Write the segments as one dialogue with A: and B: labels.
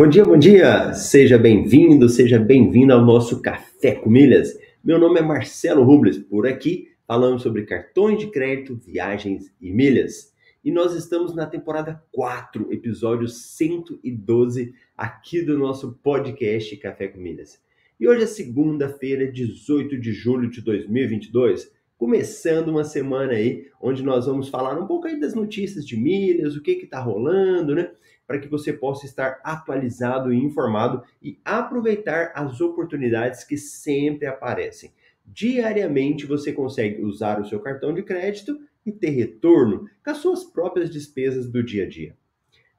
A: Bom dia, bom dia! Seja bem-vindo, seja bem-vindo ao nosso Café com Milhas. Meu nome é Marcelo Rubles, por aqui falamos sobre cartões de crédito, viagens e milhas. E nós estamos na temporada 4, episódio 112 aqui do nosso podcast Café com Milhas. E hoje é segunda-feira, 18 de julho de 2022, começando uma semana aí onde nós vamos falar um pouco aí das notícias de milhas, o que que tá rolando, né? Para que você possa estar atualizado e informado e aproveitar as oportunidades que sempre aparecem. Diariamente você consegue usar o seu cartão de crédito e ter retorno com as suas próprias despesas do dia a dia.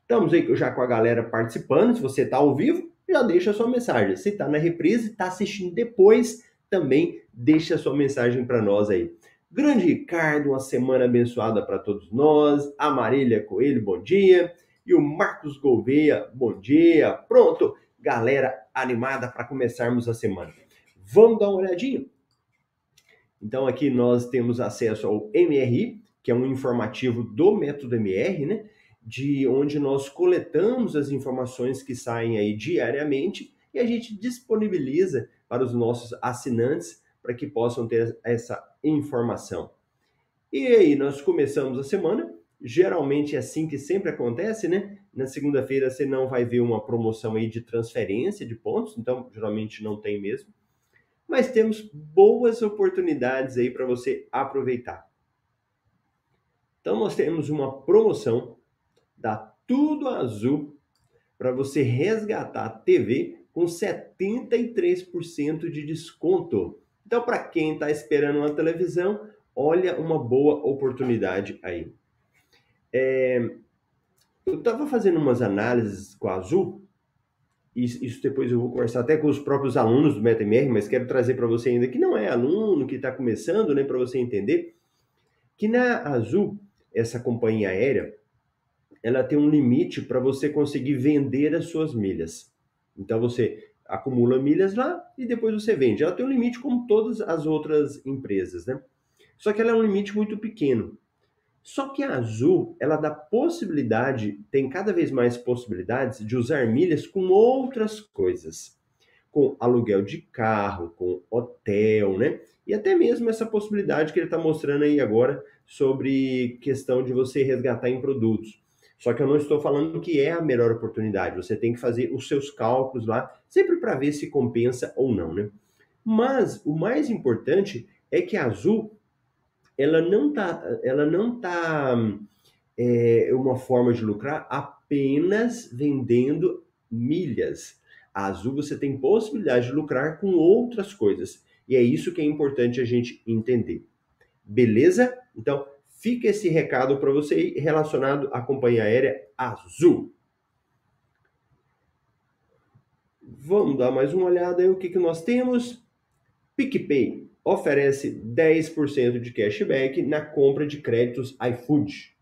A: Estamos aí já com a galera participando. Se você está ao vivo, já deixa a sua mensagem. Se está na reprise, está assistindo depois, também deixa a sua mensagem para nós aí. Grande Ricardo, uma semana abençoada para todos nós. A Marília Coelho, bom dia e o Marcos Gouveia. Bom dia. Pronto, galera animada para começarmos a semana. Vamos dar uma olhadinha? Então aqui nós temos acesso ao MRI, que é um informativo do método MR, né? De onde nós coletamos as informações que saem aí diariamente e a gente disponibiliza para os nossos assinantes para que possam ter essa informação. E aí, nós começamos a semana Geralmente é assim que sempre acontece, né? Na segunda-feira você não vai ver uma promoção aí de transferência de pontos, então geralmente não tem mesmo. Mas temos boas oportunidades aí para você aproveitar. Então nós temos uma promoção da Tudo Azul para você resgatar a TV com 73% de desconto. Então para quem está esperando uma televisão, olha uma boa oportunidade aí. É, eu estava fazendo umas análises com a Azul, e isso depois eu vou conversar até com os próprios alunos do MetaMR, mas quero trazer para você ainda que não é aluno, que está começando, né, para você entender, que na Azul, essa companhia aérea, ela tem um limite para você conseguir vender as suas milhas. Então você acumula milhas lá e depois você vende. Ela tem um limite como todas as outras empresas, né? Só que ela é um limite muito pequeno. Só que a Azul, ela dá possibilidade, tem cada vez mais possibilidades de usar milhas com outras coisas. Com aluguel de carro, com hotel, né? E até mesmo essa possibilidade que ele está mostrando aí agora sobre questão de você resgatar em produtos. Só que eu não estou falando que é a melhor oportunidade. Você tem que fazer os seus cálculos lá, sempre para ver se compensa ou não, né? Mas o mais importante é que a Azul ela não tá, ela não tá é, uma forma de lucrar apenas vendendo milhas. A Azul você tem possibilidade de lucrar com outras coisas. E é isso que é importante a gente entender. Beleza? Então, fica esse recado para você relacionado à companhia aérea Azul. Vamos dar mais uma olhada aí o que, que nós temos. PicPay oferece 10% de cashback na compra de créditos iFood.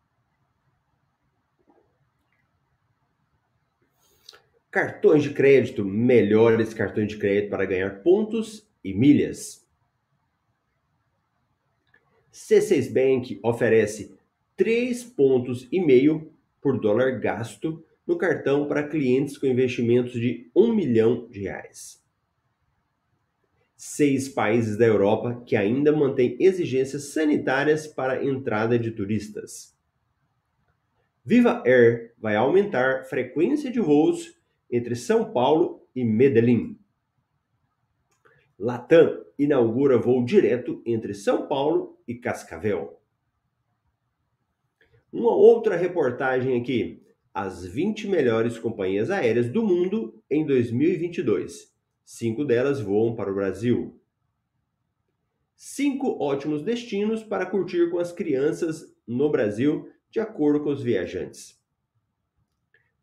A: Cartões de crédito, melhores cartões de crédito para ganhar pontos e milhas. C6 Bank oferece 3 pontos e meio por dólar gasto no cartão para clientes com investimentos de 1 milhão de reais seis países da Europa que ainda mantêm exigências sanitárias para entrada de turistas. Viva Air vai aumentar frequência de voos entre São Paulo e Medellín. Latam inaugura voo direto entre São Paulo e Cascavel. Uma outra reportagem aqui: as 20 melhores companhias aéreas do mundo em 2022. Cinco delas voam para o Brasil. Cinco ótimos destinos para curtir com as crianças no Brasil, de acordo com os viajantes.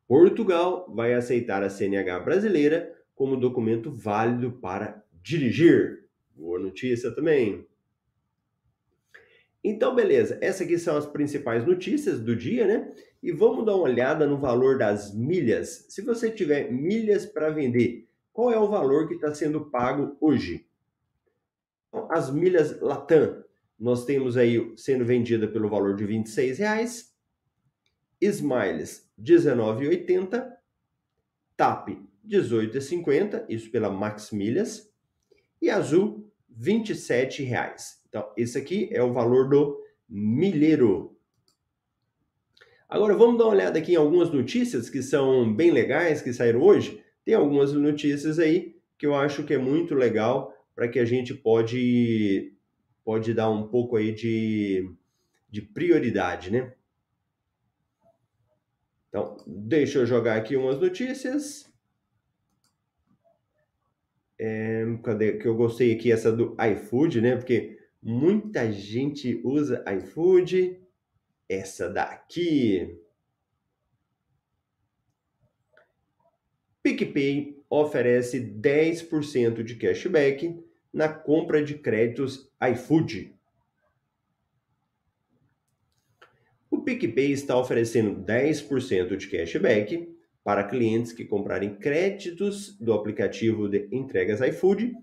A: Portugal vai aceitar a CNH brasileira como documento válido para dirigir. Boa notícia também. Então, beleza, essas aqui são as principais notícias do dia, né? E vamos dar uma olhada no valor das milhas. Se você tiver milhas para vender, qual é o valor que está sendo pago hoje? Então, as milhas Latam, nós temos aí sendo vendida pelo valor de R$ 26,00. Smiles, R$ 19,80. TAP, R$ 18,50, isso pela Max Milhas. E Azul, R$ 27,00. Então, esse aqui é o valor do milheiro. Agora, vamos dar uma olhada aqui em algumas notícias que são bem legais, que saíram hoje. Tem algumas notícias aí que eu acho que é muito legal para que a gente pode, pode dar um pouco aí de, de prioridade, né? Então, deixa eu jogar aqui umas notícias. É, cadê? Que eu gostei aqui essa do iFood, né? Porque Muita gente usa iFood. Essa daqui. PicPay oferece 10% de cashback na compra de créditos iFood. O PicPay está oferecendo 10% de cashback para clientes que comprarem créditos do aplicativo de entregas iFood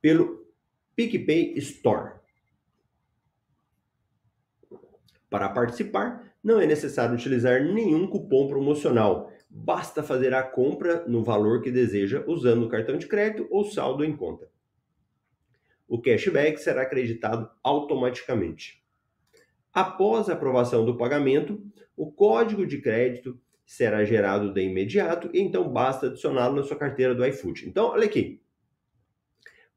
A: pelo PicPay Store. Para participar, não é necessário utilizar nenhum cupom promocional. Basta fazer a compra no valor que deseja usando o cartão de crédito ou saldo em conta. O cashback será acreditado automaticamente. Após a aprovação do pagamento, o código de crédito será gerado de imediato e então basta adicioná-lo na sua carteira do iFood. Então, olha aqui.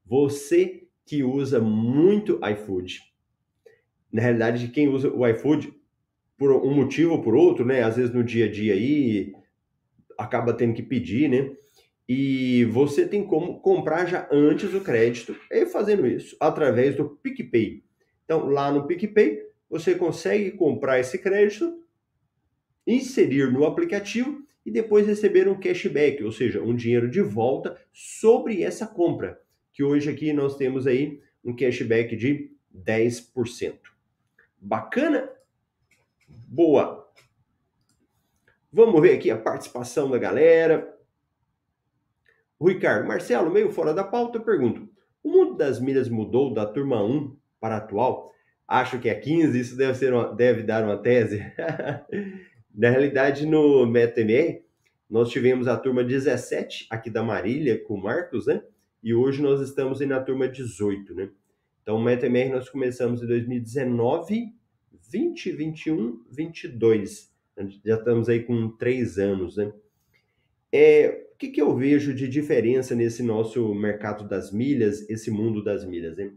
A: Você que usa muito iFood. Na realidade, quem usa o iFood por um motivo ou por outro, né? Às vezes no dia a dia aí acaba tendo que pedir, né? E você tem como comprar já antes o crédito e fazendo isso através do PicPay. Então, lá no PicPay, você consegue comprar esse crédito, inserir no aplicativo e depois receber um cashback, ou seja, um dinheiro de volta sobre essa compra que hoje aqui nós temos aí um cashback de 10%. Bacana? Boa! Vamos ver aqui a participação da galera. Ricardo, Marcelo, meio fora da pauta, eu pergunto: o mundo das milhas mudou da turma 1 para a atual? Acho que é 15, isso deve, ser uma, deve dar uma tese. Na realidade, no MetaMR, nós tivemos a turma 17 aqui da Marília com o Marcos, né? e hoje nós estamos aí na turma 18, né? Então, o MetaMR nós começamos em 2019, 20, 21, 22. Já estamos aí com três anos, né? É, o que, que eu vejo de diferença nesse nosso mercado das milhas, esse mundo das milhas, né?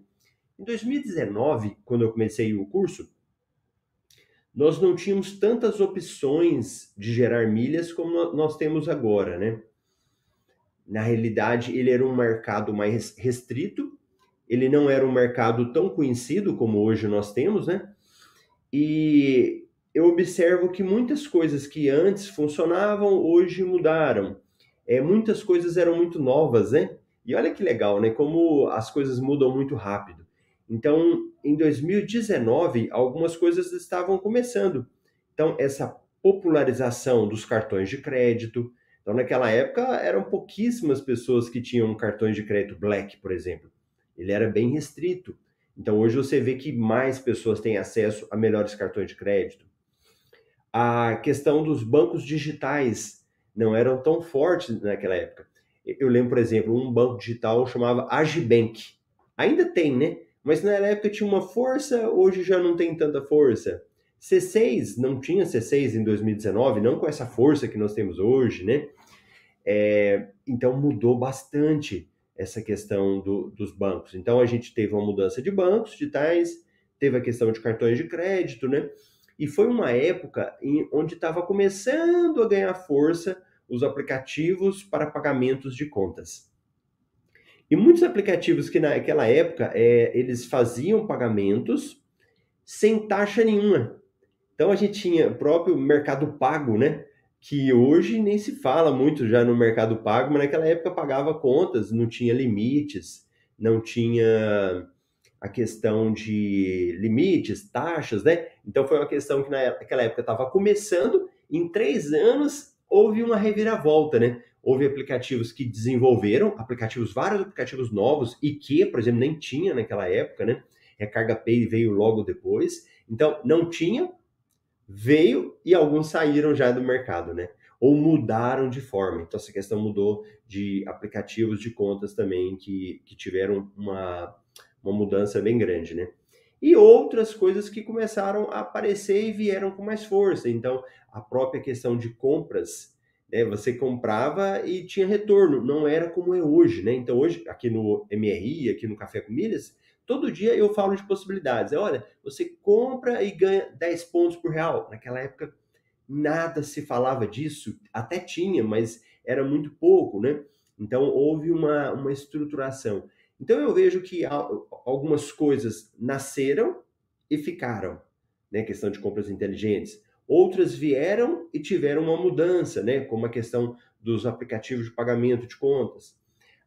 A: Em 2019, quando eu comecei o curso, nós não tínhamos tantas opções de gerar milhas como nós temos agora, né? na realidade, ele era um mercado mais restrito, ele não era um mercado tão conhecido como hoje nós temos, né? E eu observo que muitas coisas que antes funcionavam, hoje mudaram. É, muitas coisas eram muito novas, né? E olha que legal, né? Como as coisas mudam muito rápido. Então, em 2019, algumas coisas estavam começando. Então, essa popularização dos cartões de crédito, então, naquela época, eram pouquíssimas pessoas que tinham cartões de crédito Black, por exemplo. Ele era bem restrito. Então, hoje você vê que mais pessoas têm acesso a melhores cartões de crédito. A questão dos bancos digitais não eram tão fortes naquela época. Eu lembro, por exemplo, um banco digital chamava Agibank. Ainda tem, né? Mas na época tinha uma força, hoje já não tem tanta força. C6 não tinha C6 em 2019, não com essa força que nós temos hoje, né? É, então mudou bastante. essa questão do, dos bancos. Então a gente teve uma mudança de bancos digitais, teve a questão de cartões de crédito, né? E foi uma época em, onde estava começando a ganhar força os aplicativos para pagamentos de contas. E muitos aplicativos que naquela época é, eles faziam pagamentos sem taxa nenhuma. Então a gente tinha o próprio Mercado Pago, né? Que hoje nem se fala muito já no Mercado Pago, mas naquela época pagava contas, não tinha limites, não tinha a questão de limites, taxas, né? Então foi uma questão que naquela época estava começando, em três anos houve uma reviravolta, né? Houve aplicativos que desenvolveram, aplicativos, vários aplicativos novos, e que, por exemplo, nem tinha naquela época, né? Recarga Pay veio logo depois. Então, não tinha, veio e alguns saíram já do mercado, né? Ou mudaram de forma. Então, essa questão mudou de aplicativos de contas também que, que tiveram uma, uma mudança bem grande, né? E outras coisas que começaram a aparecer e vieram com mais força. Então, a própria questão de compras, né? Você comprava e tinha retorno, não era como é hoje, né? Então, hoje, aqui no MRI, aqui no Café com Milhas, Todo dia eu falo de possibilidades. É, olha, você compra e ganha 10 pontos por real. Naquela época nada se falava disso, até tinha, mas era muito pouco, né? Então houve uma, uma estruturação. Então eu vejo que algumas coisas nasceram e ficaram, né? Questão de compras inteligentes. Outras vieram e tiveram uma mudança, né? Como a questão dos aplicativos de pagamento de contas.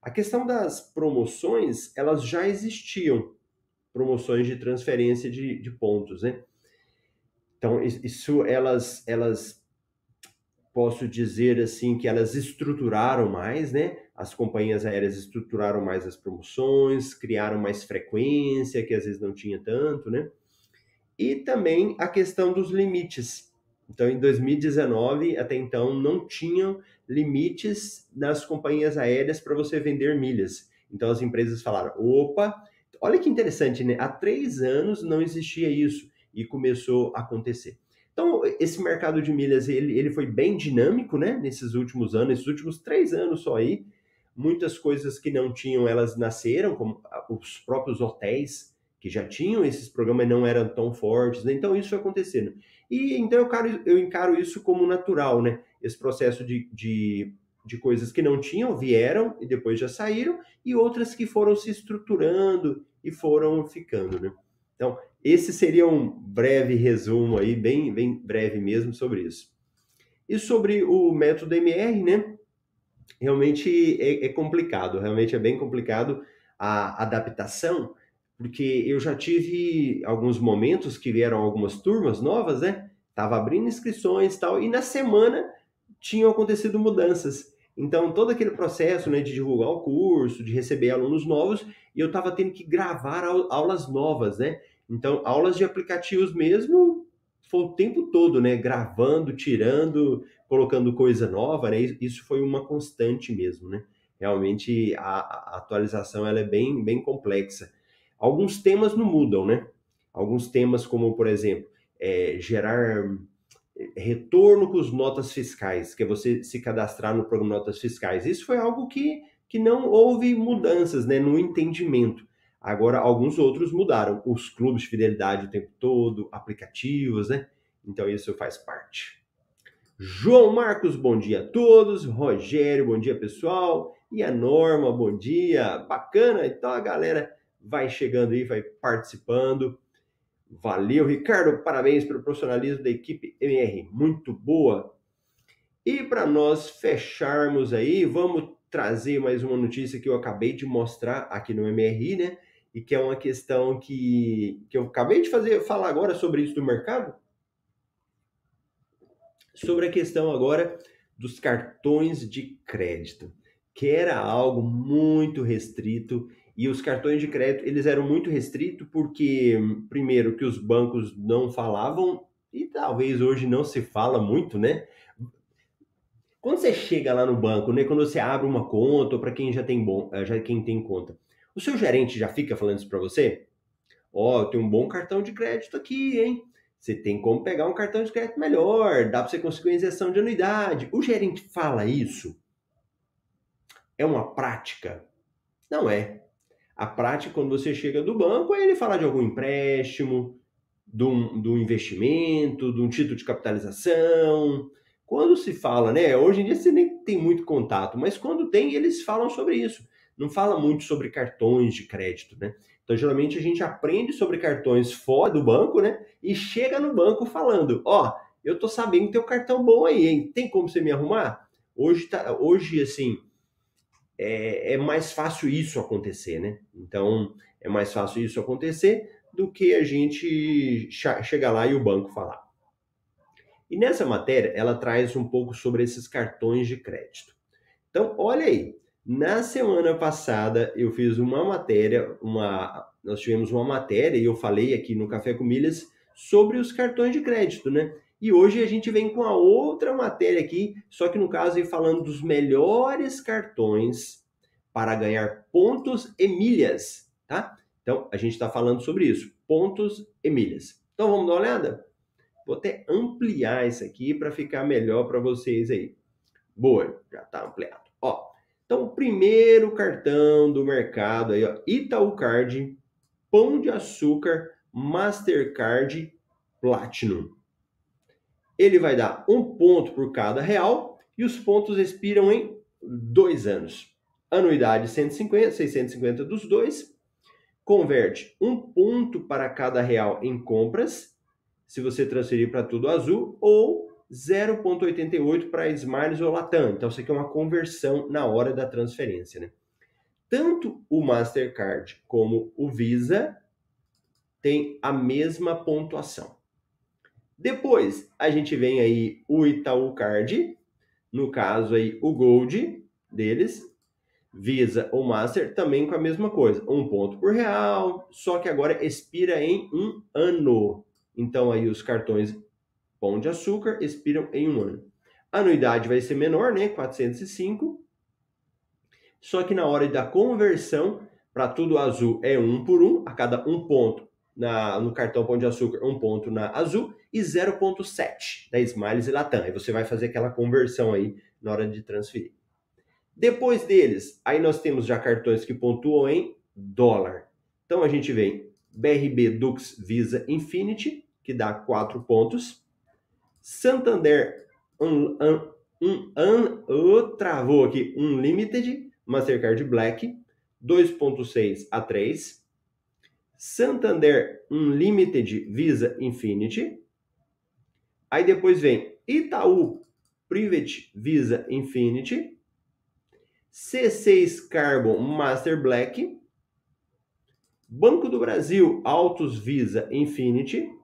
A: A questão das promoções, elas já existiam, promoções de transferência de, de pontos, né? Então, isso, elas, elas, posso dizer assim, que elas estruturaram mais, né? As companhias aéreas estruturaram mais as promoções, criaram mais frequência, que às vezes não tinha tanto, né? E também a questão dos limites. Então, em 2019, até então, não tinham limites nas companhias aéreas para você vender milhas. Então, as empresas falaram: opa, olha que interessante, né? Há três anos não existia isso e começou a acontecer. Então, esse mercado de milhas, ele, ele foi bem dinâmico, né? Nesses últimos anos, esses últimos três anos só aí. Muitas coisas que não tinham, elas nasceram, como os próprios hotéis, que já tinham esses programas não eram tão fortes. Né? Então, isso acontecendo. E então eu encaro, eu encaro isso como natural, né? Esse processo de, de, de coisas que não tinham, vieram e depois já saíram, e outras que foram se estruturando e foram ficando, né? Então, esse seria um breve resumo aí, bem, bem breve mesmo sobre isso. E sobre o método MR, né? Realmente é, é complicado, realmente é bem complicado a adaptação, porque eu já tive alguns momentos que vieram algumas turmas novas, né? Tava abrindo inscrições tal, e na semana tinham acontecido mudanças. Então, todo aquele processo né, de divulgar o curso, de receber alunos novos, e eu estava tendo que gravar aulas novas, né? Então, aulas de aplicativos mesmo, foi o tempo todo, né? Gravando, tirando, colocando coisa nova, né? Isso foi uma constante mesmo, né? Realmente, a, a atualização ela é bem, bem complexa. Alguns temas não mudam, né? Alguns temas, como por exemplo, é, gerar é, retorno com as notas fiscais, que é você se cadastrar no programa Notas Fiscais. Isso foi algo que, que não houve mudanças né, no entendimento. Agora, alguns outros mudaram. Os clubes de fidelidade o tempo todo, aplicativos, né? Então, isso faz parte. João Marcos, bom dia a todos. Rogério, bom dia, pessoal. E a Norma, bom dia. Bacana. Então, a galera vai chegando aí, vai participando. Valeu, Ricardo, parabéns pelo profissionalismo da equipe MR, muito boa. E para nós fecharmos aí, vamos trazer mais uma notícia que eu acabei de mostrar aqui no MRI, né? E que é uma questão que, que eu acabei de fazer, falar agora sobre isso do mercado. Sobre a questão agora dos cartões de crédito, que era algo muito restrito e os cartões de crédito, eles eram muito restritos porque, primeiro, que os bancos não falavam, e talvez hoje não se fala muito, né? Quando você chega lá no banco, né, quando você abre uma conta, ou para quem já tem bom, já quem tem conta, o seu gerente já fica falando isso para você? Ó, oh, tem um bom cartão de crédito aqui, hein? Você tem como pegar um cartão de crédito melhor, dá para você conseguir uma isenção de anuidade. O gerente fala isso? É uma prática? Não é. A prática, quando você chega do banco, é ele falar de algum empréstimo, de um, de um investimento, de um título de capitalização. Quando se fala, né? Hoje em dia você nem tem muito contato, mas quando tem, eles falam sobre isso. Não fala muito sobre cartões de crédito, né? Então, geralmente a gente aprende sobre cartões fora do banco, né? E chega no banco falando: Ó, oh, eu tô sabendo que tem um cartão bom aí, hein? Tem como você me arrumar? Hoje, tá, hoje assim, é, é mais fácil isso acontecer, né? Então, é mais fácil isso acontecer do que a gente chegar lá e o banco falar. E nessa matéria, ela traz um pouco sobre esses cartões de crédito. Então, olha aí, na semana passada eu fiz uma matéria, uma, nós tivemos uma matéria e eu falei aqui no Café com Milhas sobre os cartões de crédito, né? E hoje a gente vem com a outra matéria aqui, só que no caso falando dos melhores cartões para ganhar pontos e milhas, tá? Então, a gente está falando sobre isso, pontos e milhas. Então, vamos dar uma olhada? Vou até ampliar isso aqui para ficar melhor para vocês aí. Boa, já está ampliado. Então, o primeiro cartão do mercado aí, ó, Itaú Card, Pão de Açúcar, Mastercard Platinum. Ele vai dar um ponto por cada real e os pontos expiram em dois anos. Anuidade 150, 650 dos dois converte um ponto para cada real em compras, se você transferir para tudo azul, ou 0,88 para Smiles ou Latam. Então, isso aqui é uma conversão na hora da transferência. Né? Tanto o Mastercard como o Visa têm a mesma pontuação. Depois, a gente vem aí o Itaú Card, no caso aí o Gold deles, Visa ou Master também com a mesma coisa, um ponto por real, só que agora expira em um ano. Então aí os cartões Pão de Açúcar expiram em um ano. A anuidade vai ser menor, né? 405. Só que na hora da conversão, para tudo azul é um por um, a cada um ponto na, no cartão Pão de Açúcar, um ponto na azul e 0,7 da Smiles e Latam. Aí você vai fazer aquela conversão aí na hora de transferir. Depois deles, aí nós temos já cartões que pontuam em dólar. Então a gente vem BRB Dux Visa Infinity, que dá 4 pontos. Santander. Um, um, um, um oh, travou aqui, Unlimited, Mastercard Black, 2.6 a 3. Santander Unlimited Visa Infinity. Aí depois vem Itaú Private Visa Infinity, C6 Carbon Master Black, Banco do Brasil Autos Visa Infinity,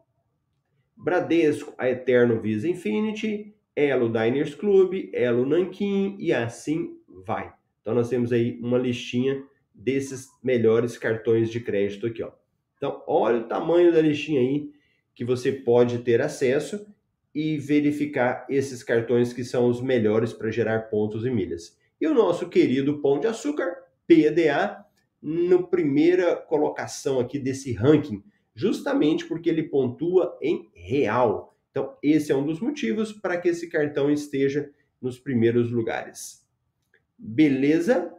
A: Bradesco a Eterno Visa Infinity, Elo Diners Club, Elo Nankin e assim vai. Então nós temos aí uma listinha desses melhores cartões de crédito aqui, ó. Então olha o tamanho da listinha aí que você pode ter acesso e verificar esses cartões que são os melhores para gerar pontos e milhas. E o nosso querido Pão de Açúcar, PDA, no primeira colocação aqui desse ranking, justamente porque ele pontua em real. Então, esse é um dos motivos para que esse cartão esteja nos primeiros lugares. Beleza?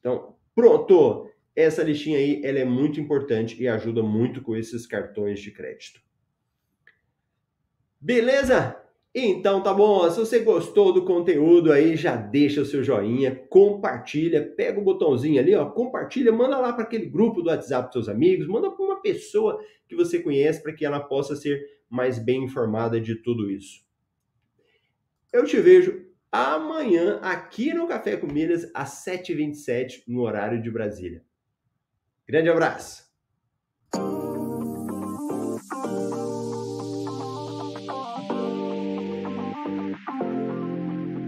A: Então, pronto! Essa listinha aí, ela é muito importante e ajuda muito com esses cartões de crédito. Beleza? Então tá bom, se você gostou do conteúdo aí, já deixa o seu joinha, compartilha, pega o botãozinho ali, ó, compartilha, manda lá para aquele grupo do WhatsApp dos seus amigos, manda para pessoa que você conhece para que ela possa ser mais bem informada de tudo isso. Eu te vejo amanhã aqui no Café com Milhas às 7h27 no horário de Brasília. Grande abraço!